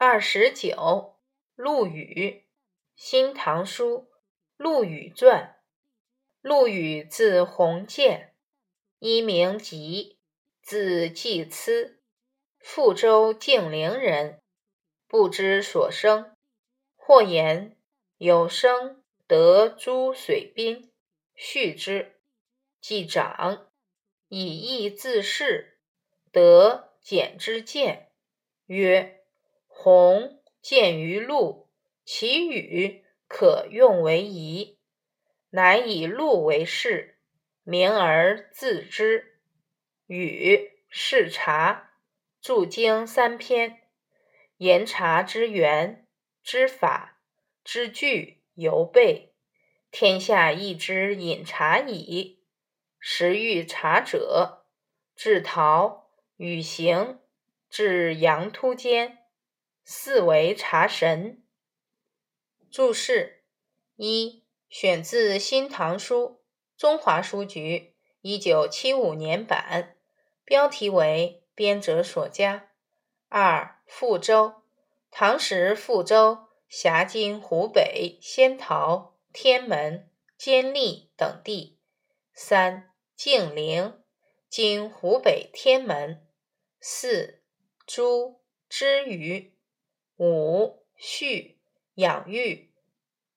二十九，陆羽，《新唐书·陆羽传》。陆羽字鸿渐，一名吉，字季咨，富州竟陵人。不知所生，或言有生得诸水滨，畜之，既长，以义自恃，得简之见，曰。鸿见于陆，其羽可用为仪，乃以陆为饰，名而自之。禹视察，著经三篇，言察之源、之法、之具犹备，天下亦之饮茶矣。时欲茶者，至陶、与行，至阳突间。四为茶神。注释一：选自《新唐书》，中华书局一九七五年版，标题为编者所加。二：富州，唐时富州辖今湖北仙桃、天门、监利等地。三：竟陵，今湖北天门。四：猪之鱼。五畜养育，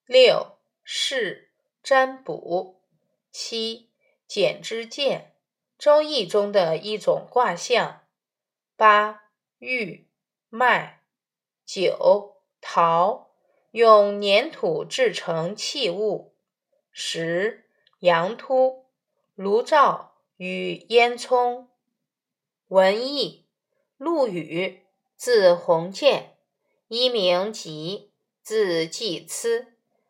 六事占卜，七简之见，周易中的一种卦象。八玉麦，九陶，用粘土制成器物。十羊突，炉灶与烟囱。文艺，陆羽，字鸿渐。一名吉，字季咨，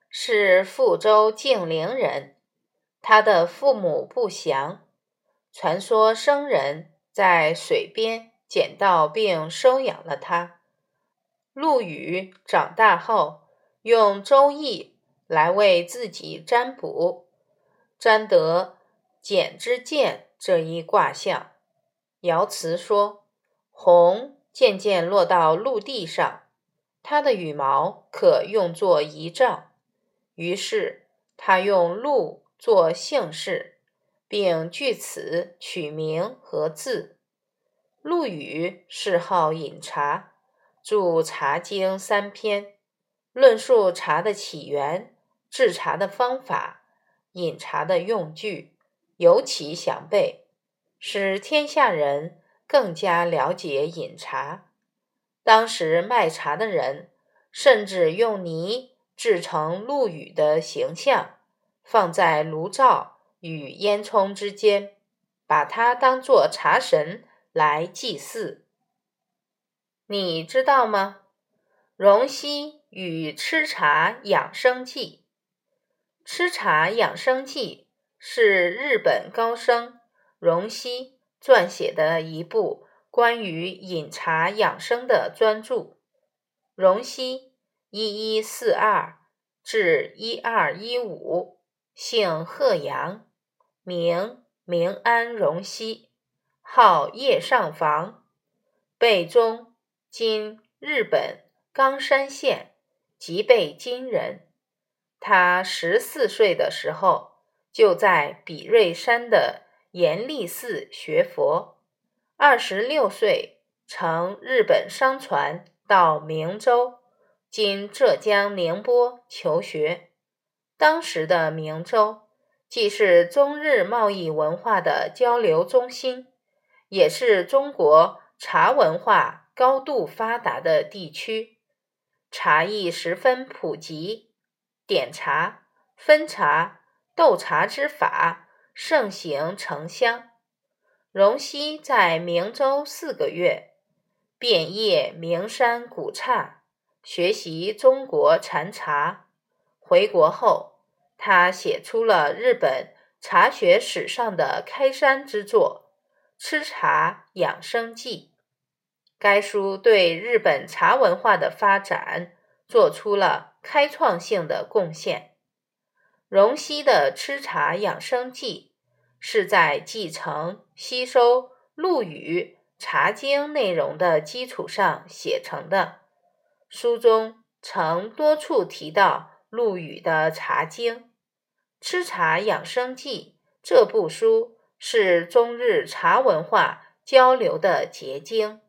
是富州静陵人。他的父母不详，传说生人在水边捡到并收养了他。陆羽长大后，用《周易》来为自己占卜，占得简之见这一卦象。爻辞说：“鸿渐渐落到陆地上。”它的羽毛可用作仪仗，于是他用鹿做姓氏，并据此取名和字。陆羽嗜好饮茶，著《茶经》三篇，论述茶的起源、制茶的方法、饮茶的用具，尤其详备，使天下人更加了解饮茶。当时卖茶的人甚至用泥制成陆羽的形象，放在炉灶与烟囱之间，把它当作茶神来祭祀。你知道吗？荣西与吃茶养生记，吃茶养生记是日本高僧荣西撰写的一部。关于饮茶养生的专著，荣西（一一四二至一二一五），姓鹤阳，名明安荣西，号叶上房，北中（今日本冈山县吉备津人）。他十四岁的时候，就在比瑞山的严立寺学佛。二十六岁，乘日本商船到明州（今浙江宁波）求学。当时的明州既是中日贸易文化的交流中心，也是中国茶文化高度发达的地区，茶艺十分普及，点茶、分茶、斗茶之法盛行城乡。荣西在明州四个月，遍谒名山古刹，学习中国禅茶。回国后，他写出了日本茶学史上的开山之作《吃茶养生记》。该书对日本茶文化的发展做出了开创性的贡献。荣西的《吃茶养生记》。是在继承、吸收陆羽《茶经》内容的基础上写成的，书中曾多处提到陆羽的茶经，《吃茶养生记》这部书是中日茶文化交流的结晶。